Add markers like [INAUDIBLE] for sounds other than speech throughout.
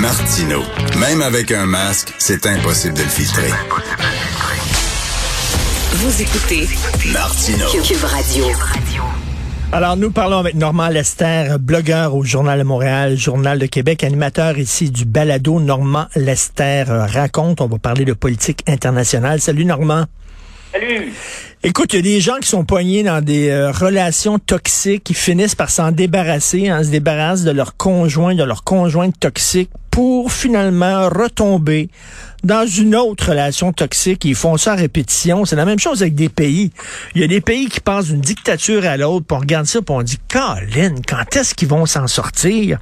Martino. Même avec un masque, c'est impossible de le filtrer. Vous écoutez Martino. Cube Radio. Alors, nous parlons avec Normand Lester, blogueur au Journal de Montréal, Journal de Québec, animateur ici du balado Normand Lester raconte. On va parler de politique internationale. Salut Normand. Salut. Écoute, il y a des gens qui sont poignés dans des euh, relations toxiques, qui finissent par s'en débarrasser, hein, se débarrassent de leur conjoint, de leur conjointe toxique pour finalement retomber dans une autre relation toxique. Ils font ça à répétition. C'est la même chose avec des pays. Il y a des pays qui passent d'une dictature à l'autre, puis on regarde ça, puis on dit, Colin, quand est-ce qu'ils vont s'en sortir?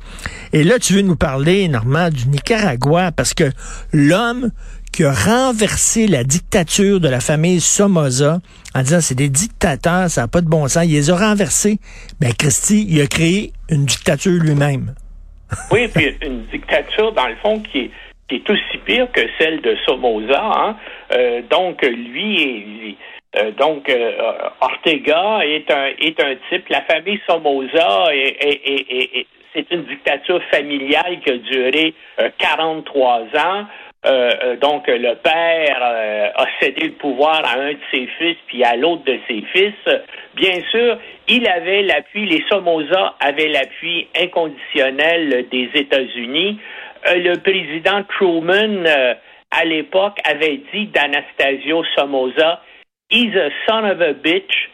Et là, tu veux nous parler, Normand, du Nicaragua, parce que l'homme qui a renversé la dictature de la famille Somoza en disant c'est des dictateurs, ça n'a pas de bon sens. Il les a renversés. Ben, Christy, il a créé une dictature lui-même. [LAUGHS] oui, puis une dictature, dans le fond, qui est, qui est aussi pire que celle de Somoza. Hein. Euh, donc, lui, euh, donc, euh, Ortega est un, est un type. La famille Somoza est, c'est une dictature familiale qui a duré 43 ans. Euh, euh, donc, le père euh, a cédé le pouvoir à un de ses fils puis à l'autre de ses fils. Bien sûr, il avait l'appui, les Somoza avaient l'appui inconditionnel des États-Unis. le président Truman, à l'époque, avait dit d'Anastasio Somoza, He's a son of a bitch,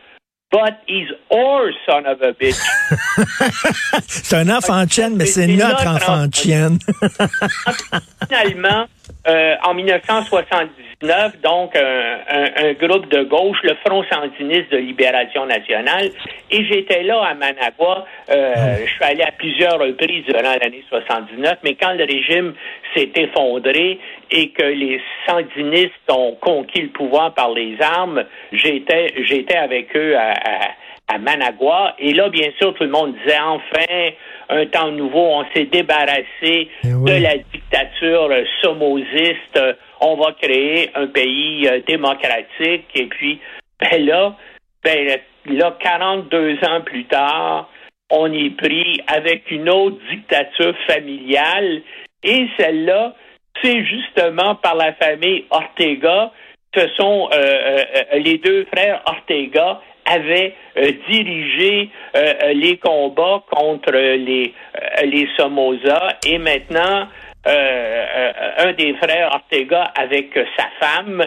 but he's our son of a bitch. [LAUGHS] c'est un enfant de chienne, mais c'est notre, enfant de chienne. Finalement, euh, en 1979, donc un, groupe de gauche, le Front sandiniste de libération nationale, et j'étais là à Managua. Euh, ah. je suis allé à plusieurs reprises durant l'année 79, mais quand le régime s'est effondré et que les sandinistes ont conquis le pouvoir par les armes, j'étais j'étais avec eux à, à Managua. Et là, bien sûr, tout le monde disait enfin un temps nouveau, on s'est débarrassé eh de la dictature somosiste, on va créer un pays euh, démocratique. Et puis, ben là, ben là, 42 ans plus tard, on est pris avec une autre dictature familiale. Et celle-là, c'est justement par la famille Ortega. Ce sont euh, euh, les deux frères Ortega avait euh, dirigé euh, euh, les combats contre les, les Somoza et maintenant un des frères Ortega avec sa femme,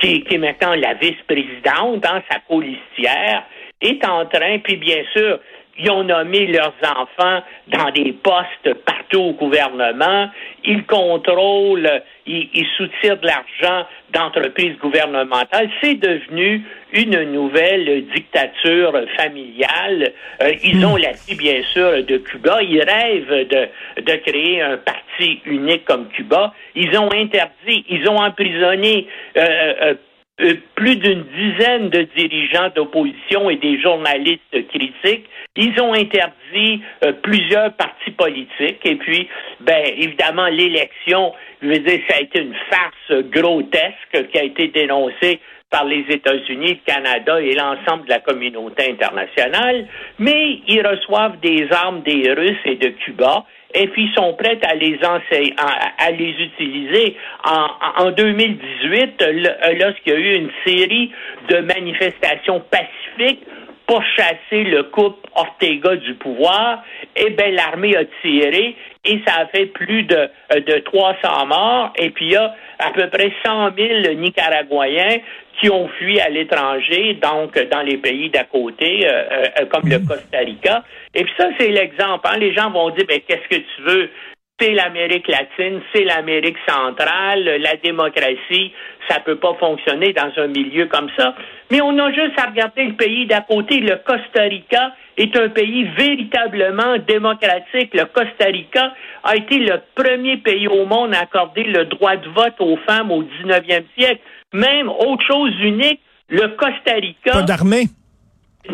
qui, qui, est maintenant la vice-présidente, dans hein, sa colistière, est en train, puis bien sûr, ils ont nommé leurs enfants dans des postes partout au gouvernement. Ils contrôlent, ils, ils soutirent de l'argent d'entreprises gouvernementales. C'est devenu une nouvelle dictature familiale. Euh, ils ont hmm. l'appui, bien sûr, de Cuba. Ils rêvent de, de créer un parti unique comme Cuba. Ils ont interdit, ils ont emprisonné euh, euh, plus d'une dizaine de dirigeants d'opposition et des journalistes critiques. Ils ont interdit euh, plusieurs partis politiques. Et puis, ben, évidemment, l'élection, je veux dire, ça a été une farce grotesque qui a été dénoncée par les États-Unis, le Canada et l'ensemble de la communauté internationale, mais ils reçoivent des armes des Russes et de Cuba et puis sont prêts à les enseigner, à, les utiliser. En, en 2018, lorsqu'il y a eu une série de manifestations pacifiques pour chasser le couple Ortega du pouvoir, eh bien, l'armée a tiré et ça a fait plus de, de 300 morts. Et puis, il y a à peu près 100 000 Nicaraguayens qui ont fui à l'étranger, donc dans les pays d'à côté, euh, euh, comme le Costa Rica. Et puis ça, c'est l'exemple. Hein. Les gens vont dire, ben, qu'est-ce que tu veux? C'est l'Amérique latine, c'est l'Amérique centrale, la démocratie, ça peut pas fonctionner dans un milieu comme ça. Mais on a juste à regarder le pays d'à côté. Le Costa Rica est un pays véritablement démocratique. Le Costa Rica a été le premier pays au monde à accorder le droit de vote aux femmes au 19e siècle. Même autre chose unique, le Costa Rica. Pas d'armée.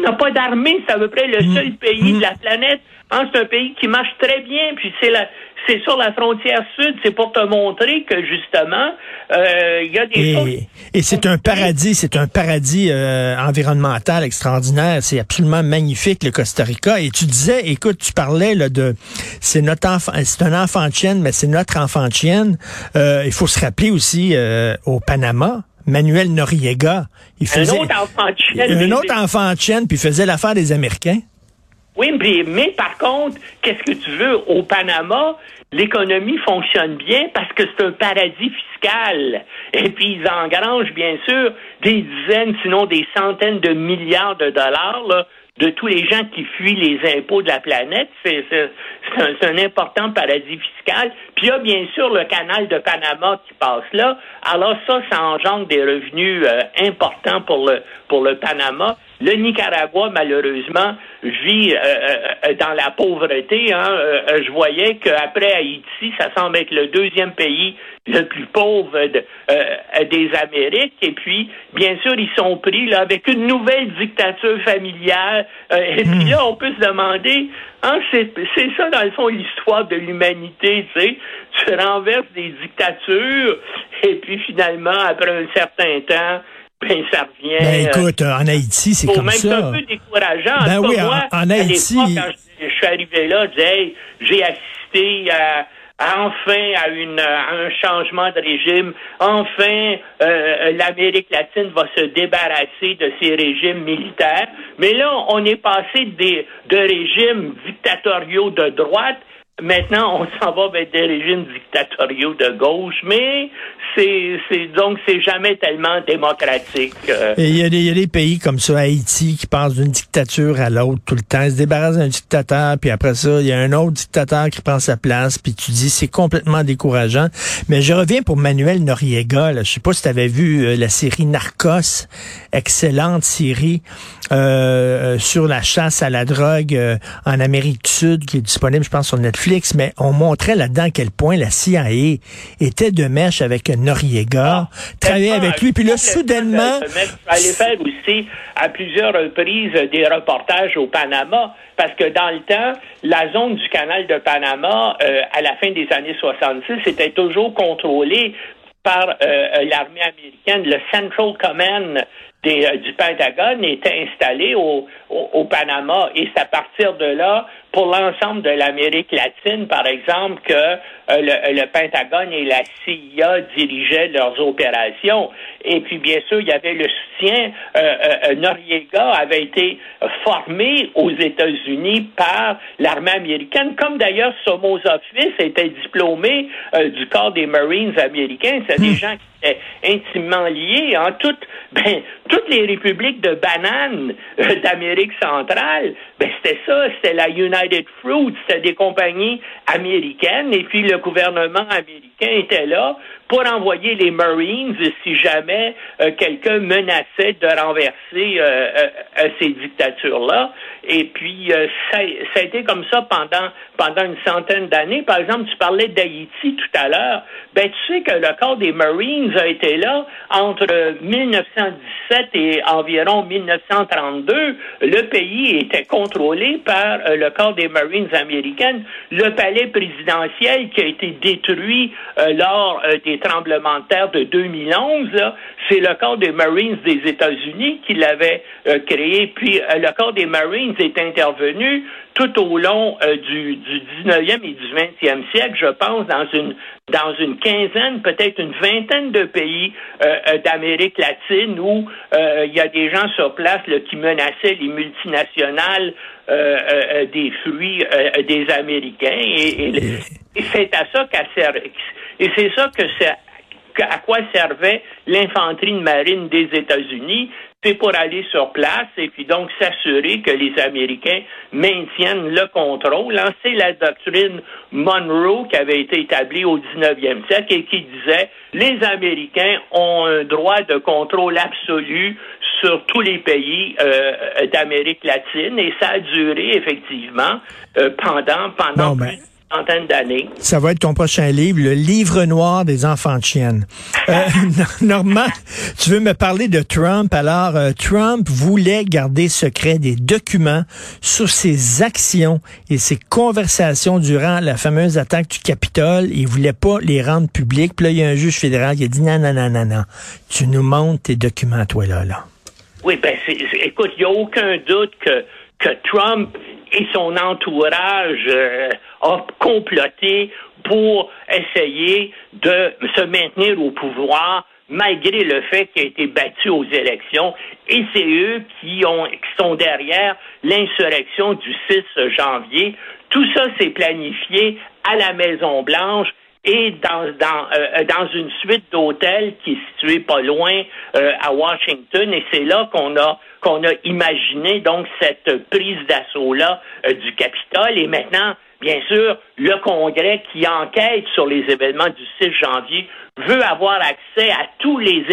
N'a pas d'armée, c'est à peu près le mm. seul pays de la mm. planète. Hein, c'est un pays qui marche très bien, puis c'est la, c'est sur la frontière sud. C'est pour te montrer que justement, euh, il y a des et, choses. Et c'est un paradis, c'est un paradis euh, environnemental extraordinaire. C'est absolument magnifique le Costa Rica. Et tu disais, écoute, tu parlais là de, c'est notre enfant, c'est un enfant de chienne, mais c'est notre enfant de chienne. Euh, il faut se rappeler aussi au Panama. Manuel Noriega, il faisait un autre enfant de un autre enfant de chienne, puis il faisait l'affaire des Américains. Oui, mais, mais par contre, qu'est-ce que tu veux? Au Panama, l'économie fonctionne bien parce que c'est un paradis fiscal. Et puis, ils engrangent, bien sûr, des dizaines, sinon des centaines de milliards de dollars là, de tous les gens qui fuient les impôts de la planète. C'est un, important paradis fiscal. Puis il y a bien sûr le canal de Panama qui passe là. Alors ça, ça engendre des revenus euh, importants pour le, pour le Panama. Le Nicaragua, malheureusement, vit euh, euh, dans la pauvreté. Hein. Euh, je voyais qu'après Haïti, ça semble être le deuxième pays le plus pauvre des Amériques. Et puis, bien sûr, ils sont pris là avec une nouvelle dictature familiale. et puis hmm. là, on peut se demander, hein, c'est ça dans le fond l'histoire de l'humanité. Tu sais, tu renverses des dictatures et puis finalement, après un certain temps, ben, ça revient. Ben, écoute, en Haïti, c'est comme même ça. C'est un peu décourageant. Ben oui, moi, en, Haïti. quand je, suis arrivé là, j'ai assisté à, enfin à, une, un changement de régime. Enfin, euh, l'Amérique latine va se débarrasser de ces régimes militaires. Mais là, on est passé des, de régimes dictatoriaux de droite Maintenant, on s'en va vers des régimes dictatoriaux de gauche, mais c'est, donc c'est jamais tellement démocratique. Euh. Il y, a des, y a des pays comme ça, Haïti, qui passent d'une dictature à l'autre tout le temps. Ils se débarrassent d'un dictateur, puis après ça, il y a un autre dictateur qui prend sa place, puis tu dis c'est complètement décourageant. Mais je reviens pour Manuel Noriega. Là. Je sais pas si tu avais vu euh, la série Narcos, excellente série euh, sur la chasse à la drogue en Amérique du Sud, qui est disponible, je pense, sur Netflix mais on montrait là-dedans à quel point la CIA était de mèche avec Noriega, ah, travaillait avec lui, puis là, soudainement... faire aussi à plusieurs reprises des reportages au Panama, parce que dans le temps, la zone du canal de Panama, euh, à la fin des années 66, était toujours contrôlée par euh, l'armée américaine, le Central Command euh, du Pentagone était installé au, au, Panama et c'est à partir de là, pour l'ensemble de l'Amérique latine, par exemple, que euh, le, le, Pentagone et la CIA dirigeaient leurs opérations. Et puis, bien sûr, il y avait le soutien. Euh, Noriega avait été formé aux États-Unis par l'armée américaine, comme d'ailleurs Somoza Fils était diplômé du corps des Marines américains. C'est des hmm. gens qui intimement liés. Hein, toutes, [LAUGHS] toutes les républiques de bananes euh, d'Amérique centrale, ben c'était ça, c'était la United Fruit, c'était des compagnies américaines, et puis le gouvernement américain était là pour envoyer les Marines si jamais euh, quelqu'un menaçait de renverser euh, ces dictatures-là. Et puis ça, a été comme ça pendant pendant une centaine d'années. Par exemple, tu parlais d'Haïti tout à l'heure. Ben tu sais que le corps des Marines a été là entre 1917 et environ 1932, le pays était contrôlé par euh, le corps des Marines américaines. Le palais présidentiel qui a été détruit euh, lors euh, des tremblements de terre de 2011, c'est le corps des Marines des États-Unis qui l'avait créé. Puis le corps des Marines est intervenu tout au long du, du 19e et du 20e siècle, je pense, dans une dans une quinzaine, peut-être une vingtaine de pays euh, euh, d'Amérique latine où euh, il y a des gens sur place qui menaçaient les multinationales des fruits des Américains. Et, c'est à ça qu'à et c'est ça que c'est à quoi servait l'infanterie de marine des États-Unis, c'est pour aller sur place et puis donc s'assurer que les Américains maintiennent le contrôle. Hein, c'est la doctrine Monroe qui avait été établie au 19e siècle et qui disait les Américains ont un droit de contrôle absolu sur tous les pays euh, d'Amérique latine et ça a duré effectivement euh, pendant pendant ben, d'années. Ça va être ton prochain livre, le livre noir des enfants de chienne. Euh, [LAUGHS] Normand, tu veux me parler de Trump? Alors, euh, Trump voulait garder secret des documents sur ses actions et ses conversations durant la fameuse attaque du Capitole. Il voulait pas les rendre publics. Puis là, il y a un juge fédéral qui a dit non, non, non, non, non. Tu nous montres tes documents, toi, là, là. Oui, ben, écoute, il n'y a aucun doute que, que Trump et son entourage euh, ont comploté pour essayer de se maintenir au pouvoir malgré le fait qu'il a été battu aux élections. Et c'est eux qui, ont, qui sont derrière l'insurrection du 6 janvier. Tout ça s'est planifié à la Maison-Blanche et dans, dans, euh, dans une suite d'hôtels qui est située pas loin euh, à Washington. Et c'est là qu'on a qu'on a imaginé donc cette prise d'assaut-là euh, du Capitole. Et maintenant, bien sûr, le Congrès qui enquête sur les événements du 6 janvier veut avoir accès à tous les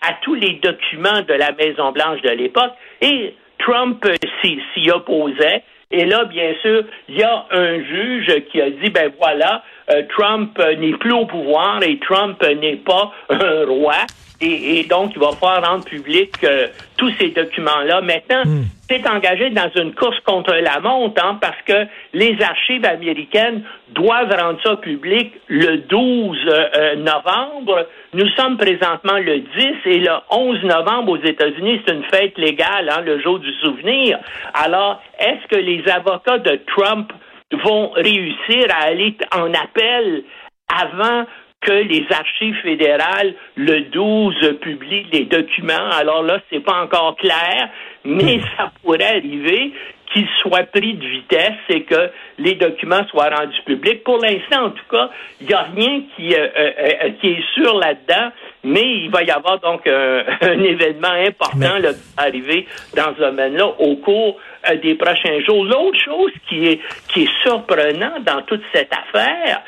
à tous les documents de la Maison Blanche de l'époque. Et Trump s'y opposait. Et là, bien sûr, il y a un juge qui a dit, ben voilà, euh, Trump n'est plus au pouvoir et Trump n'est pas [LAUGHS] un roi. Et, donc, il va pouvoir rendre public euh, tous ces documents-là. Maintenant, hmm. c'est engagé dans une course contre la montre, hein, parce que les archives américaines doivent rendre ça public le 12 euh, novembre. Nous sommes présentement le 10 et le 11 novembre aux États-Unis, c'est une fête légale, hein, le jour du souvenir. Alors, est-ce que les avocats de Trump vont réussir à aller en appel avant que les archives fédérales, le 12, publient les documents. Alors là, c'est pas encore clair, mais ça pourrait arriver qu'il soit pris de vitesse et que les documents soient rendus publics. Pour l'instant, en tout cas, il n'y a rien qui, euh, euh, euh, qui est sûr là-dedans, mais il va y avoir donc [LAUGHS] un événement important là, arriver dans ce domaine-là au cours des prochains jours. L'autre chose qui est, qui est surprenant dans toute cette affaire,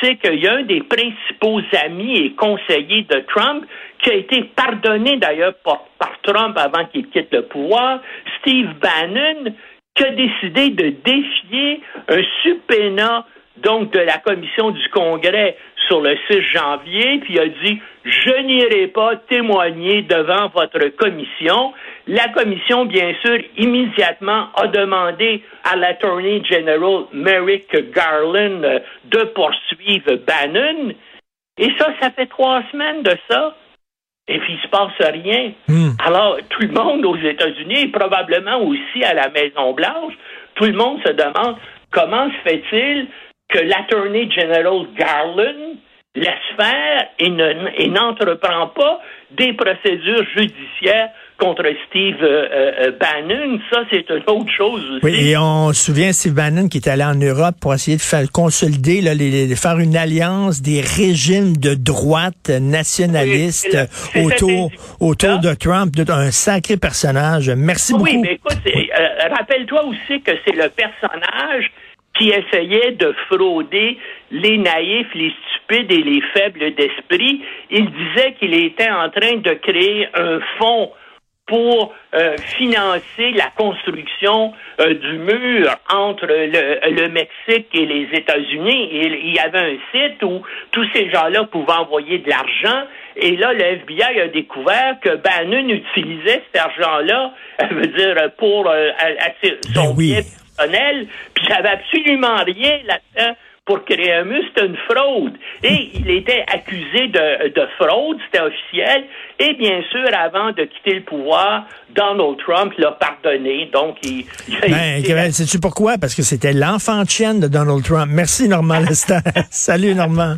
c'est qu'il y a un des principaux amis et conseillers de Trump qui a été pardonné d'ailleurs par, par Trump avant qu'il quitte le pouvoir, Steve Bannon, qui a décidé de défier un subpoena donc de la commission du Congrès sur le 6 janvier, puis a dit je n'irai pas témoigner devant votre commission. La commission, bien sûr, immédiatement a demandé à l'Attorney General Merrick Garland de poursuivre Bannon. Et ça, ça fait trois semaines de ça. Et puis, il se passe rien. Hmm. Alors, tout le monde aux États-Unis, et probablement aussi à la Maison-Blanche, tout le monde se demande comment se fait-il que l'Attorney General Garland laisse faire et n'entreprend pas des procédures judiciaires contre Steve euh, euh, Bannon, ça c'est une autre chose aussi. Oui, et on se souvient Steve Bannon qui est allé en Europe pour essayer de faire consolider, là, les, faire une alliance des régimes de droite nationalistes autour, autour de Trump, un sacré personnage. Merci beaucoup. Oui, mais écoute, euh, rappelle-toi aussi que c'est le personnage qui essayait de frauder les naïfs, les stupides et les faibles d'esprit. Il disait qu'il était en train de créer un fonds pour euh, financer la construction euh, du mur entre le, Mexique et les États-Unis. Il y avait un site où tous ces gens-là pouvaient envoyer de l'argent. Et là, le FBI a découvert que Bannon utilisait cet argent-là, [LAUGHS] veut dire, pour euh, son ben personnel. Puis ça absolument rien là-dedans pour créer un mur, c'était une fraude. Et [LAUGHS] il était accusé de, de fraude, c'était officiel. Et bien sûr, avant de quitter le pouvoir, Donald Trump l'a pardonné. Donc, il, il ben, sais-tu pourquoi? Parce que c'était l'enfant de chienne de Donald Trump. Merci, Normand Lester. [LAUGHS] Salut, Normand.